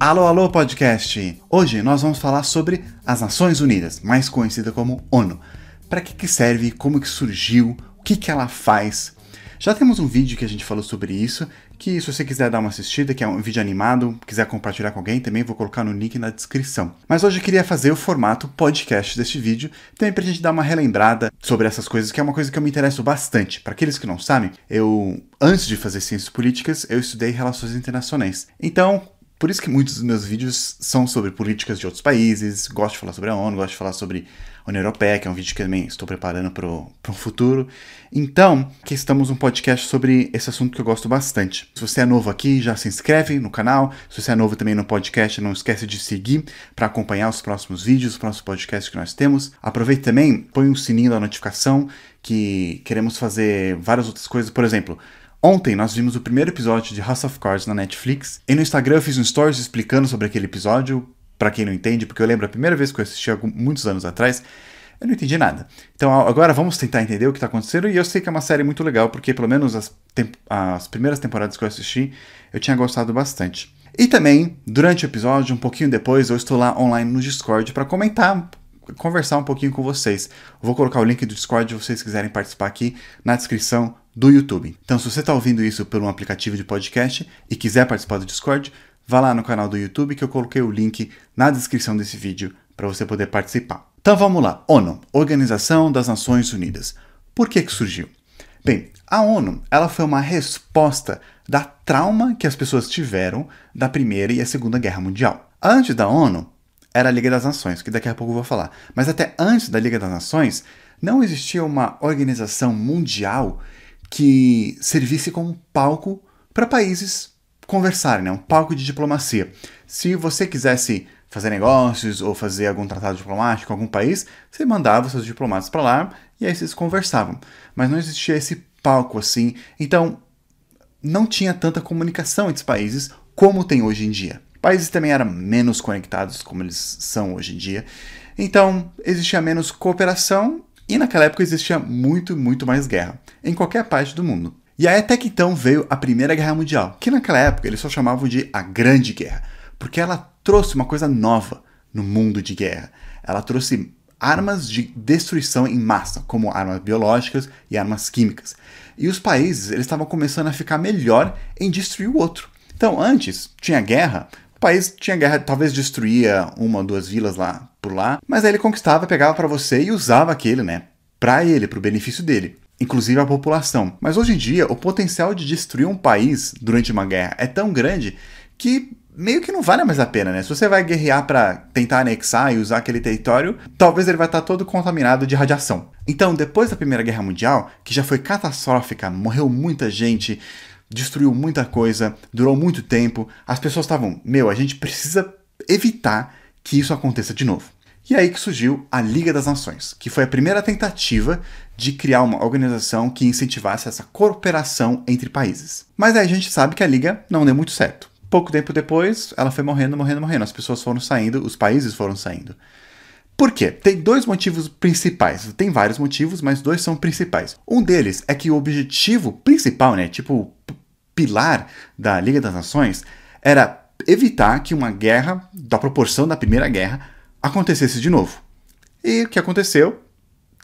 Alô, alô, podcast! Hoje nós vamos falar sobre as Nações Unidas, mais conhecida como ONU. Para que, que serve, como que surgiu, o que, que ela faz. Já temos um vídeo que a gente falou sobre isso, que se você quiser dar uma assistida, que é um vídeo animado, quiser compartilhar com alguém, também vou colocar no link na descrição. Mas hoje eu queria fazer o formato podcast deste vídeo, também pra gente dar uma relembrada sobre essas coisas, que é uma coisa que eu me interesso bastante. Para aqueles que não sabem, eu, antes de fazer ciências políticas, eu estudei relações internacionais. Então, por isso que muitos dos meus vídeos são sobre políticas de outros países, gosto de falar sobre a ONU, gosto de falar sobre União Europeia, que é um vídeo que também estou preparando para um futuro. Então, aqui estamos um podcast sobre esse assunto que eu gosto bastante. Se você é novo aqui, já se inscreve no canal. Se você é novo também no podcast, não esquece de seguir para acompanhar os próximos vídeos, os próximos podcasts que nós temos. Aproveite também, põe o um sininho da notificação, que queremos fazer várias outras coisas. Por exemplo, Ontem nós vimos o primeiro episódio de House of Cards na Netflix, e no Instagram eu fiz um stories explicando sobre aquele episódio, para quem não entende, porque eu lembro a primeira vez que eu assisti muitos anos atrás, eu não entendi nada. Então agora vamos tentar entender o que está acontecendo, e eu sei que é uma série muito legal, porque pelo menos as, as primeiras temporadas que eu assisti, eu tinha gostado bastante. E também, durante o episódio, um pouquinho depois, eu estou lá online no Discord para comentar conversar um pouquinho com vocês. vou colocar o link do Discord se vocês quiserem participar aqui na descrição do YouTube. Então, se você está ouvindo isso por um aplicativo de podcast e quiser participar do Discord, vá lá no canal do YouTube que eu coloquei o link na descrição desse vídeo para você poder participar. Então vamos lá. ONU, Organização das Nações Unidas. Por que que surgiu? Bem, a ONU, ela foi uma resposta da trauma que as pessoas tiveram da Primeira e a Segunda Guerra Mundial. Antes da ONU, era a Liga das Nações, que daqui a pouco eu vou falar. Mas até antes da Liga das Nações, não existia uma organização mundial que servisse como palco para países conversarem, né? um palco de diplomacia. Se você quisesse fazer negócios ou fazer algum tratado diplomático com algum país, você mandava seus diplomatas para lá e aí vocês conversavam. Mas não existia esse palco assim, então não tinha tanta comunicação entre os países como tem hoje em dia países também eram menos conectados como eles são hoje em dia. Então, existia menos cooperação e naquela época existia muito, muito mais guerra, em qualquer parte do mundo. E aí até que então veio a Primeira Guerra Mundial, que naquela época eles só chamavam de a Grande Guerra, porque ela trouxe uma coisa nova no mundo de guerra. Ela trouxe armas de destruição em massa, como armas biológicas e armas químicas. E os países eles estavam começando a ficar melhor em destruir o outro. Então, antes tinha guerra, o país tinha guerra, talvez destruía uma ou duas vilas lá por lá, mas aí ele conquistava, pegava para você e usava aquele, né, para ele, para o benefício dele, inclusive a população. Mas hoje em dia, o potencial de destruir um país durante uma guerra é tão grande que meio que não vale mais a pena, né? Se você vai guerrear para tentar anexar e usar aquele território, talvez ele vai estar todo contaminado de radiação. Então, depois da Primeira Guerra Mundial, que já foi catastrófica, morreu muita gente, destruiu muita coisa, durou muito tempo. As pessoas estavam, meu, a gente precisa evitar que isso aconteça de novo. E aí que surgiu a Liga das Nações, que foi a primeira tentativa de criar uma organização que incentivasse essa cooperação entre países. Mas aí a gente sabe que a Liga não deu muito certo. Pouco tempo depois, ela foi morrendo, morrendo, morrendo. As pessoas foram saindo, os países foram saindo. Por quê? Tem dois motivos principais. Tem vários motivos, mas dois são principais. Um deles é que o objetivo principal, né, tipo pilar da Liga das Nações, era evitar que uma guerra da proporção da Primeira Guerra acontecesse de novo. E o que aconteceu?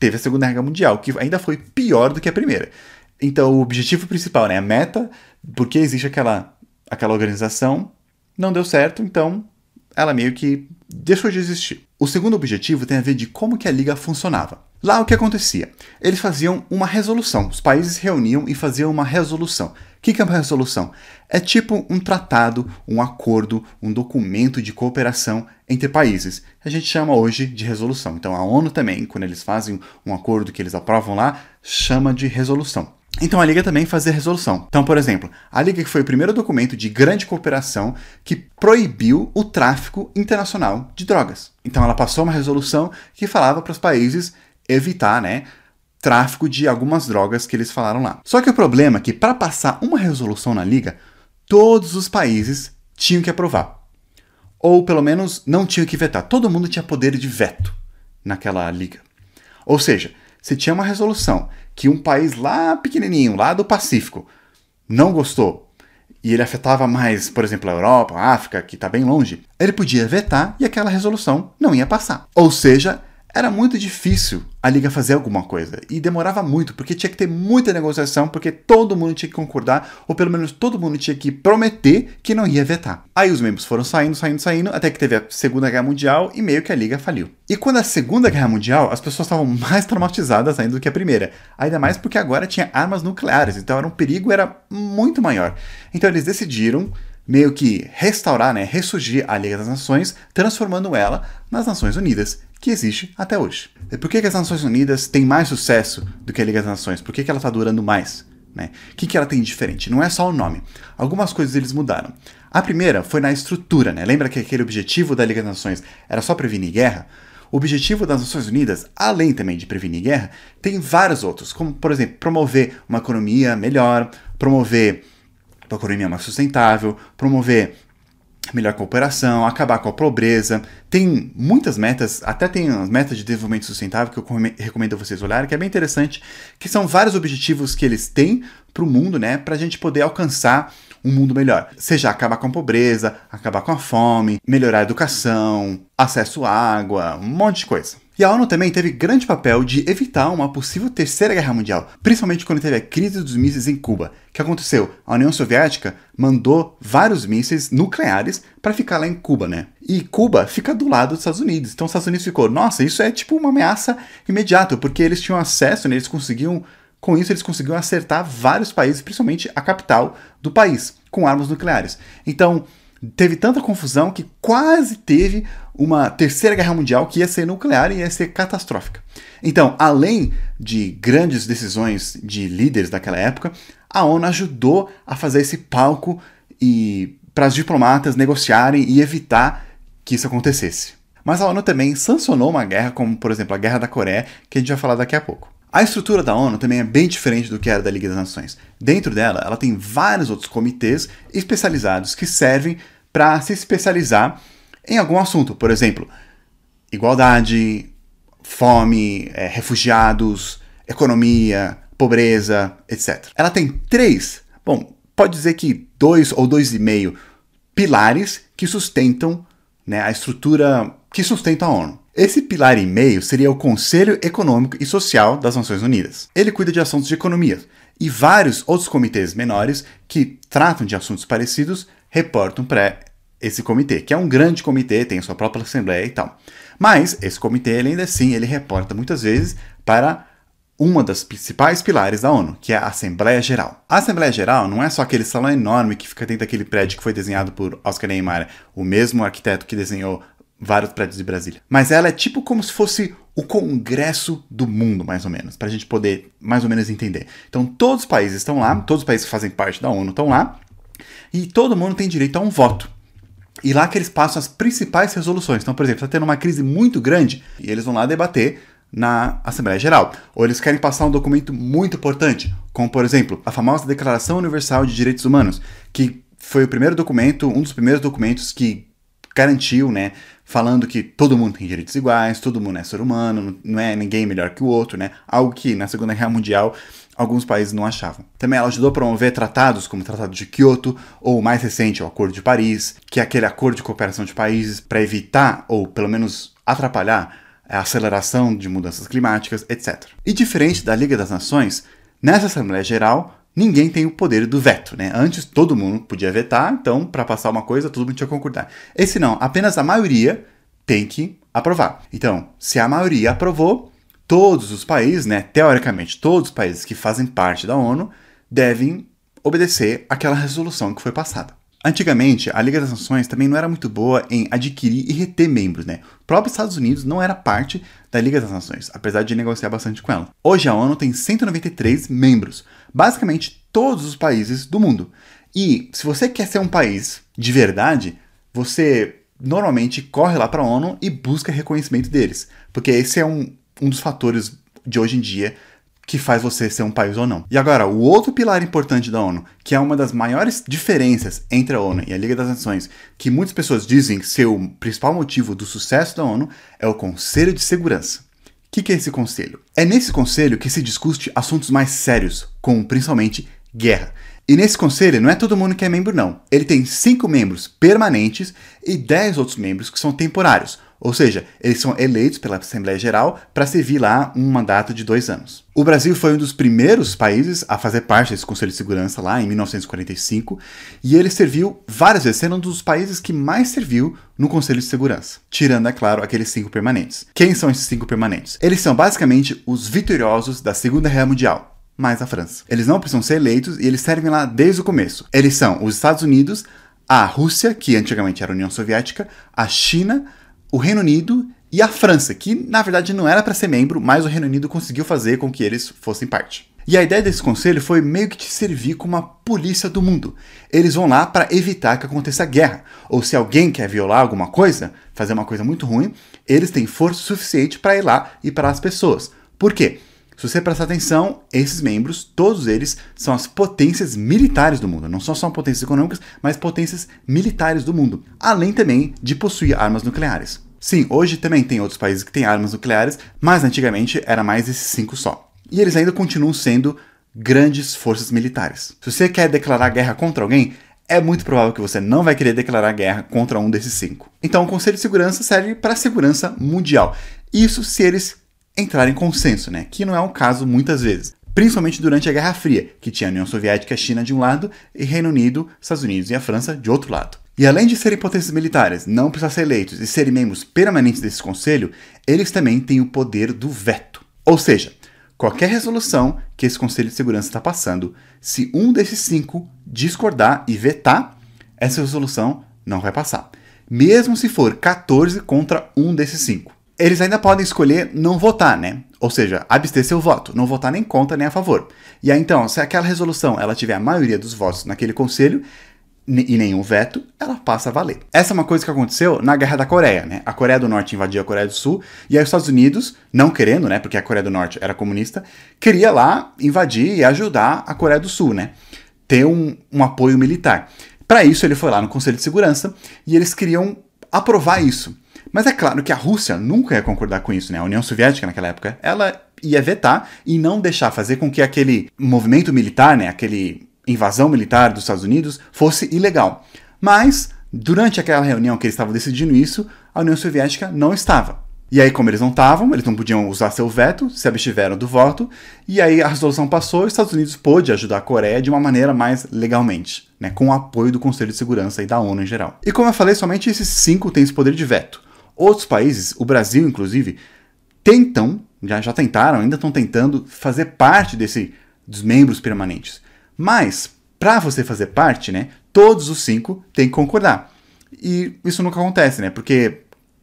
Teve a Segunda Guerra Mundial, que ainda foi pior do que a Primeira. Então, o objetivo principal, né, a meta, porque existe aquela, aquela organização, não deu certo, então ela meio que deixou de existir. O segundo objetivo tem a ver de como que a liga funcionava. Lá o que acontecia? Eles faziam uma resolução. Os países reuniam e faziam uma resolução. O que, é uma resolução? É tipo um tratado, um acordo, um documento de cooperação entre países. A gente chama hoje de resolução. Então a ONU também, quando eles fazem um acordo que eles aprovam lá, chama de resolução. Então a Liga também fazia resolução. Então, por exemplo, a Liga foi o primeiro documento de grande cooperação que proibiu o tráfico internacional de drogas. Então ela passou uma resolução que falava para os países evitar, né, tráfico de algumas drogas que eles falaram lá. Só que o problema é que para passar uma resolução na Liga, todos os países tinham que aprovar. Ou pelo menos não tinham que vetar. Todo mundo tinha poder de veto naquela liga. Ou seja, se tinha uma resolução que um país lá pequenininho, lá do Pacífico, não gostou e ele afetava mais, por exemplo, a Europa, a África, que está bem longe, ele podia vetar e aquela resolução não ia passar. Ou seja, era muito difícil a liga fazer alguma coisa e demorava muito, porque tinha que ter muita negociação, porque todo mundo tinha que concordar, ou pelo menos todo mundo tinha que prometer que não ia vetar. Aí os membros foram saindo, saindo, saindo, até que teve a Segunda Guerra Mundial e meio que a liga faliu. E quando a Segunda Guerra Mundial, as pessoas estavam mais traumatizadas ainda do que a primeira, ainda mais porque agora tinha armas nucleares, então era um perigo era muito maior. Então eles decidiram meio que restaurar, né, ressurgir a Liga das Nações, transformando ela nas Nações Unidas, que existe até hoje. Por que, que as Nações Unidas têm mais sucesso do que a Liga das Nações? Por que, que ela está durando mais? Né? O que, que ela tem de diferente? Não é só o nome. Algumas coisas eles mudaram. A primeira foi na estrutura. Né? Lembra que aquele objetivo da Liga das Nações era só prevenir guerra? O objetivo das Nações Unidas, além também de prevenir guerra, tem vários outros, como, por exemplo, promover uma economia melhor, promover uma economia mais sustentável, promover melhor cooperação, acabar com a pobreza. Tem muitas metas, até tem as metas de desenvolvimento sustentável que eu recomendo vocês olharem, que é bem interessante, que são vários objetivos que eles têm para o mundo, né, para a gente poder alcançar um mundo melhor. Seja acabar com a pobreza, acabar com a fome, melhorar a educação, acesso à água, um monte de coisa. E a ONU também teve grande papel de evitar uma possível terceira guerra mundial, principalmente quando teve a crise dos mísseis em Cuba. O que aconteceu? A União Soviética mandou vários mísseis nucleares para ficar lá em Cuba, né? E Cuba fica do lado dos Estados Unidos. Então os Estados Unidos ficou, nossa, isso é tipo uma ameaça imediata, porque eles tinham acesso, né? eles conseguiam com isso, eles conseguiram acertar vários países, principalmente a capital do país, com armas nucleares. Então, teve tanta confusão que quase teve uma terceira guerra mundial que ia ser nuclear e ia ser catastrófica. Então, além de grandes decisões de líderes daquela época, a ONU ajudou a fazer esse palco e para os diplomatas negociarem e evitar que isso acontecesse. Mas a ONU também sancionou uma guerra, como por exemplo a Guerra da Coreia, que a gente vai falar daqui a pouco. A estrutura da ONU também é bem diferente do que era da Liga das Nações. Dentro dela, ela tem vários outros comitês especializados que servem para se especializar em algum assunto. Por exemplo, igualdade, fome, é, refugiados, economia, pobreza, etc. Ela tem três, bom, pode dizer que dois ou dois e meio pilares que sustentam né, a estrutura que sustenta a ONU. Esse pilar e meio seria o Conselho Econômico e Social das Nações Unidas. Ele cuida de assuntos de economia e vários outros comitês menores que tratam de assuntos parecidos reportam para esse comitê, que é um grande comitê, tem sua própria assembleia e tal. Mas esse comitê, ele ainda assim, ele reporta muitas vezes para uma das principais pilares da ONU, que é a Assembleia Geral. A Assembleia Geral não é só aquele salão enorme que fica dentro daquele prédio que foi desenhado por Oscar Niemeyer, o mesmo arquiteto que desenhou vários prédios de Brasília. Mas ela é tipo como se fosse o Congresso do mundo, mais ou menos, para a gente poder mais ou menos entender. Então todos os países estão lá, todos os países que fazem parte da ONU estão lá, e todo mundo tem direito a um voto. E lá que eles passam as principais resoluções. Então, por exemplo, está tendo uma crise muito grande e eles vão lá debater na Assembleia Geral. Ou eles querem passar um documento muito importante, como por exemplo, a famosa Declaração Universal de Direitos Humanos, que foi o primeiro documento, um dos primeiros documentos que garantiu, né, falando que todo mundo tem direitos iguais, todo mundo é ser humano, não é ninguém melhor que o outro, né? Algo que na Segunda Guerra Mundial alguns países não achavam. Também ela ajudou a promover tratados como o Tratado de Kyoto ou o mais recente, o Acordo de Paris, que é aquele acordo de cooperação de países para evitar ou pelo menos atrapalhar a aceleração de mudanças climáticas, etc. E diferente da Liga das Nações, nessa Assembleia Geral ninguém tem o poder do veto, né? Antes todo mundo podia vetar, então para passar uma coisa todo mundo tinha que concordar. Esse não, apenas a maioria tem que aprovar. Então, se a maioria aprovou, todos os países, né, teoricamente todos os países que fazem parte da ONU devem obedecer aquela resolução que foi passada. Antigamente, a Liga das Nações também não era muito boa em adquirir e reter membros, né? O próprio Estados Unidos não era parte da Liga das Nações, apesar de negociar bastante com ela. Hoje a ONU tem 193 membros, basicamente todos os países do mundo. E se você quer ser um país de verdade, você normalmente corre lá para a ONU e busca reconhecimento deles, porque esse é um, um dos fatores de hoje em dia que faz você ser um país ou não. E agora, o outro pilar importante da ONU, que é uma das maiores diferenças entre a ONU e a Liga das Nações, que muitas pessoas dizem ser o principal motivo do sucesso da ONU, é o Conselho de Segurança. O que, que é esse conselho? É nesse conselho que se discute assuntos mais sérios, como principalmente guerra. E nesse conselho não é todo mundo que é membro, não. Ele tem cinco membros permanentes e dez outros membros que são temporários. Ou seja, eles são eleitos pela Assembleia Geral para servir lá um mandato de dois anos. O Brasil foi um dos primeiros países a fazer parte desse Conselho de Segurança lá em 1945 e ele serviu várias vezes, sendo um dos países que mais serviu no Conselho de Segurança, tirando, é claro, aqueles cinco permanentes. Quem são esses cinco permanentes? Eles são basicamente os vitoriosos da Segunda Guerra Mundial, mais a França. Eles não precisam ser eleitos e eles servem lá desde o começo. Eles são os Estados Unidos, a Rússia, que antigamente era a União Soviética, a China, o Reino Unido e a França, que na verdade não era para ser membro, mas o Reino Unido conseguiu fazer com que eles fossem parte. E a ideia desse conselho foi meio que te servir como a polícia do mundo. Eles vão lá para evitar que aconteça guerra. Ou se alguém quer violar alguma coisa, fazer uma coisa muito ruim, eles têm força suficiente para ir lá e parar as pessoas. Por quê? Se você prestar atenção, esses membros, todos eles, são as potências militares do mundo. Não são só potências econômicas, mas potências militares do mundo. Além também de possuir armas nucleares. Sim, hoje também tem outros países que têm armas nucleares, mas antigamente era mais esses cinco só. E eles ainda continuam sendo grandes forças militares. Se você quer declarar guerra contra alguém, é muito provável que você não vai querer declarar guerra contra um desses cinco. Então, o Conselho de Segurança serve para a segurança mundial. Isso se eles entrarem em consenso, né? Que não é o caso muitas vezes. Principalmente durante a Guerra Fria, que tinha a União Soviética e China de um lado e Reino Unido, Estados Unidos e a França de outro lado. E além de serem potências militares, não precisar ser eleitos e serem membros permanentes desse conselho, eles também têm o poder do veto. Ou seja, qualquer resolução que esse Conselho de Segurança está passando, se um desses cinco discordar e vetar, essa resolução não vai passar. Mesmo se for 14 contra um desses cinco. Eles ainda podem escolher não votar, né? Ou seja, abster seu voto, não votar nem contra nem a favor. E aí então, se aquela resolução ela tiver a maioria dos votos naquele conselho, e nenhum veto, ela passa a valer. Essa é uma coisa que aconteceu na Guerra da Coreia, né? A Coreia do Norte invadiu a Coreia do Sul e aí os Estados Unidos, não querendo, né, porque a Coreia do Norte era comunista, queria lá invadir e ajudar a Coreia do Sul, né? Ter um, um apoio militar. Para isso ele foi lá no Conselho de Segurança e eles queriam aprovar isso. Mas é claro que a Rússia nunca ia concordar com isso, né? A União Soviética naquela época, ela ia vetar e não deixar fazer com que aquele movimento militar, né, aquele invasão militar dos Estados Unidos fosse ilegal. Mas, durante aquela reunião que eles estavam decidindo isso, a União Soviética não estava. E aí, como eles não estavam, eles não podiam usar seu veto, se abstiveram do voto, e aí a resolução passou e os Estados Unidos pôde ajudar a Coreia de uma maneira mais legalmente, né, com o apoio do Conselho de Segurança e da ONU em geral. E como eu falei, somente esses cinco têm esse poder de veto. Outros países, o Brasil inclusive, tentam, já, já tentaram, ainda estão tentando fazer parte desse, dos membros permanentes. Mas, para você fazer parte, né, todos os cinco têm que concordar. E isso nunca acontece, né? Porque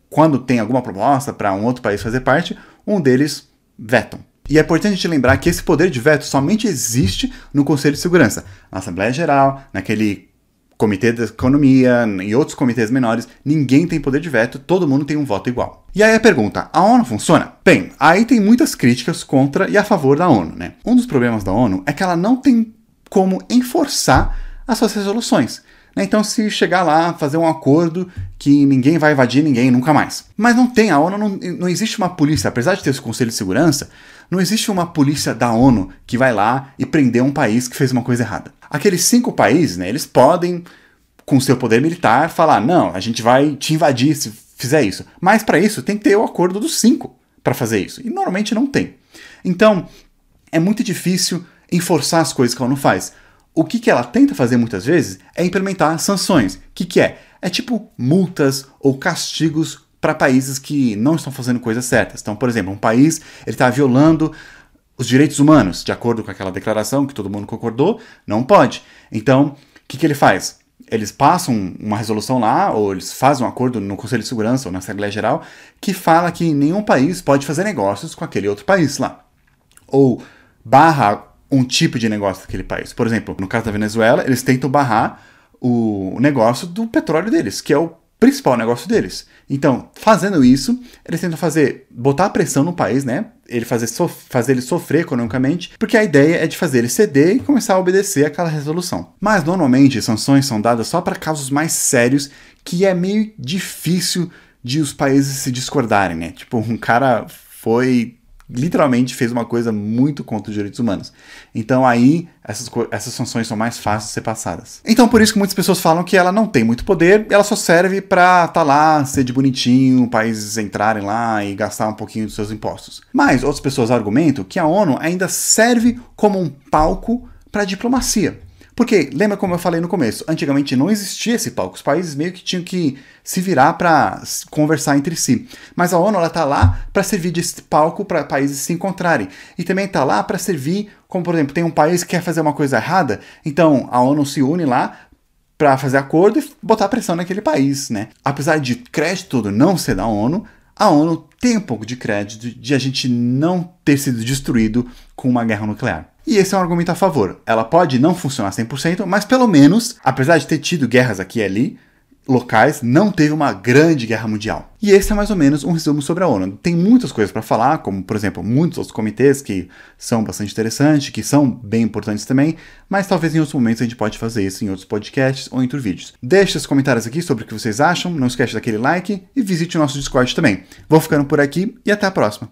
quando tem alguma proposta para um outro país fazer parte, um deles vetam. E é importante te lembrar que esse poder de veto somente existe no Conselho de Segurança, na Assembleia Geral, naquele Comitê da Economia e outros comitês menores, ninguém tem poder de veto, todo mundo tem um voto igual. E aí a pergunta, a ONU funciona? Bem, aí tem muitas críticas contra e a favor da ONU, né? Um dos problemas da ONU é que ela não tem como enforçar as suas resoluções. Né? Então, se chegar lá, fazer um acordo que ninguém vai invadir ninguém nunca mais. Mas não tem, a ONU não, não existe uma polícia, apesar de ter esse Conselho de Segurança, não existe uma polícia da ONU que vai lá e prender um país que fez uma coisa errada. Aqueles cinco países, né, eles podem, com seu poder militar, falar: não, a gente vai te invadir se fizer isso. Mas para isso tem que ter o acordo dos cinco para fazer isso. E normalmente não tem. Então, é muito difícil enforçar as coisas que ela não faz. O que, que ela tenta fazer muitas vezes é implementar sanções. O que, que é? É tipo multas ou castigos para países que não estão fazendo coisas certas. Então, por exemplo, um país ele está violando os direitos humanos, de acordo com aquela declaração que todo mundo concordou, não pode. Então, o que, que ele faz? Eles passam uma resolução lá, ou eles fazem um acordo no Conselho de Segurança ou na Assembleia Geral, que fala que nenhum país pode fazer negócios com aquele outro país lá. Ou barra um tipo de negócio daquele país. Por exemplo, no caso da Venezuela, eles tentam barrar o negócio do petróleo deles, que é o principal negócio deles. Então, fazendo isso, eles tentam fazer, botar pressão no país, né? Ele fazer, fazer ele sofrer economicamente, porque a ideia é de fazer ele ceder e começar a obedecer aquela resolução. Mas normalmente sanções são dadas só para casos mais sérios, que é meio difícil de os países se discordarem, né? Tipo, um cara foi literalmente fez uma coisa muito contra os direitos humanos. Então aí essas, essas sanções são mais fáceis de ser passadas. Então por isso que muitas pessoas falam que ela não tem muito poder, ela só serve para estar tá lá, ser de bonitinho, países entrarem lá e gastar um pouquinho dos seus impostos. Mas outras pessoas argumentam que a ONU ainda serve como um palco para diplomacia. Porque, lembra como eu falei no começo, antigamente não existia esse palco, os países meio que tinham que se virar para conversar entre si. Mas a ONU ela tá lá para servir de palco para países se encontrarem. E também está lá para servir, como por exemplo, tem um país que quer fazer uma coisa errada, então a ONU se une lá para fazer acordo e botar pressão naquele país, né? Apesar de crédito não ser da ONU, a ONU tem um pouco de crédito de a gente não ter sido destruído com uma guerra nuclear. E esse é um argumento a favor. Ela pode não funcionar 100%, mas pelo menos, apesar de ter tido guerras aqui e ali, locais, não teve uma grande guerra mundial. E esse é mais ou menos um resumo sobre a ONU. Tem muitas coisas para falar, como por exemplo, muitos outros comitês que são bastante interessantes, que são bem importantes também, mas talvez em outros momentos a gente pode fazer isso em outros podcasts ou entre vídeos. Deixe os comentários aqui sobre o que vocês acham, não esquece daquele like e visite o nosso Discord também. Vou ficando por aqui e até a próxima.